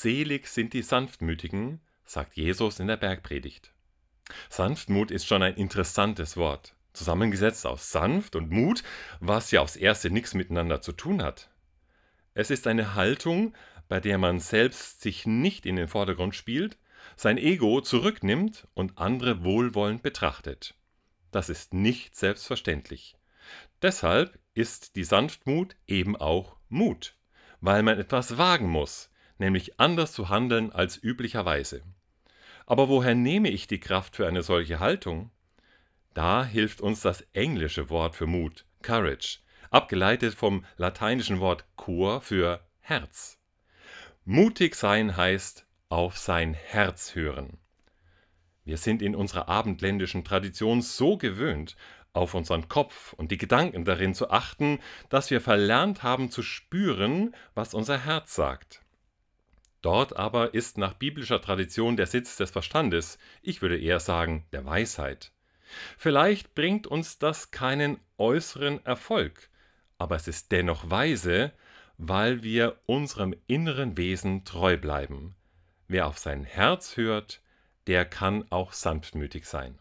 Selig sind die Sanftmütigen, sagt Jesus in der Bergpredigt. Sanftmut ist schon ein interessantes Wort, zusammengesetzt aus sanft und Mut, was ja aufs erste nichts miteinander zu tun hat. Es ist eine Haltung, bei der man selbst sich nicht in den Vordergrund spielt, sein Ego zurücknimmt und andere wohlwollend betrachtet. Das ist nicht selbstverständlich. Deshalb ist die Sanftmut eben auch Mut, weil man etwas wagen muss, nämlich anders zu handeln als üblicherweise. Aber woher nehme ich die Kraft für eine solche Haltung? Da hilft uns das englische Wort für Mut, Courage, abgeleitet vom lateinischen Wort cor für Herz. Mutig sein heißt auf sein Herz hören. Wir sind in unserer abendländischen Tradition so gewöhnt, auf unseren Kopf und die Gedanken darin zu achten, dass wir verlernt haben zu spüren, was unser Herz sagt. Dort aber ist nach biblischer Tradition der Sitz des Verstandes, ich würde eher sagen der Weisheit. Vielleicht bringt uns das keinen äußeren Erfolg, aber es ist dennoch weise, weil wir unserem inneren Wesen treu bleiben. Wer auf sein Herz hört, der kann auch sanftmütig sein.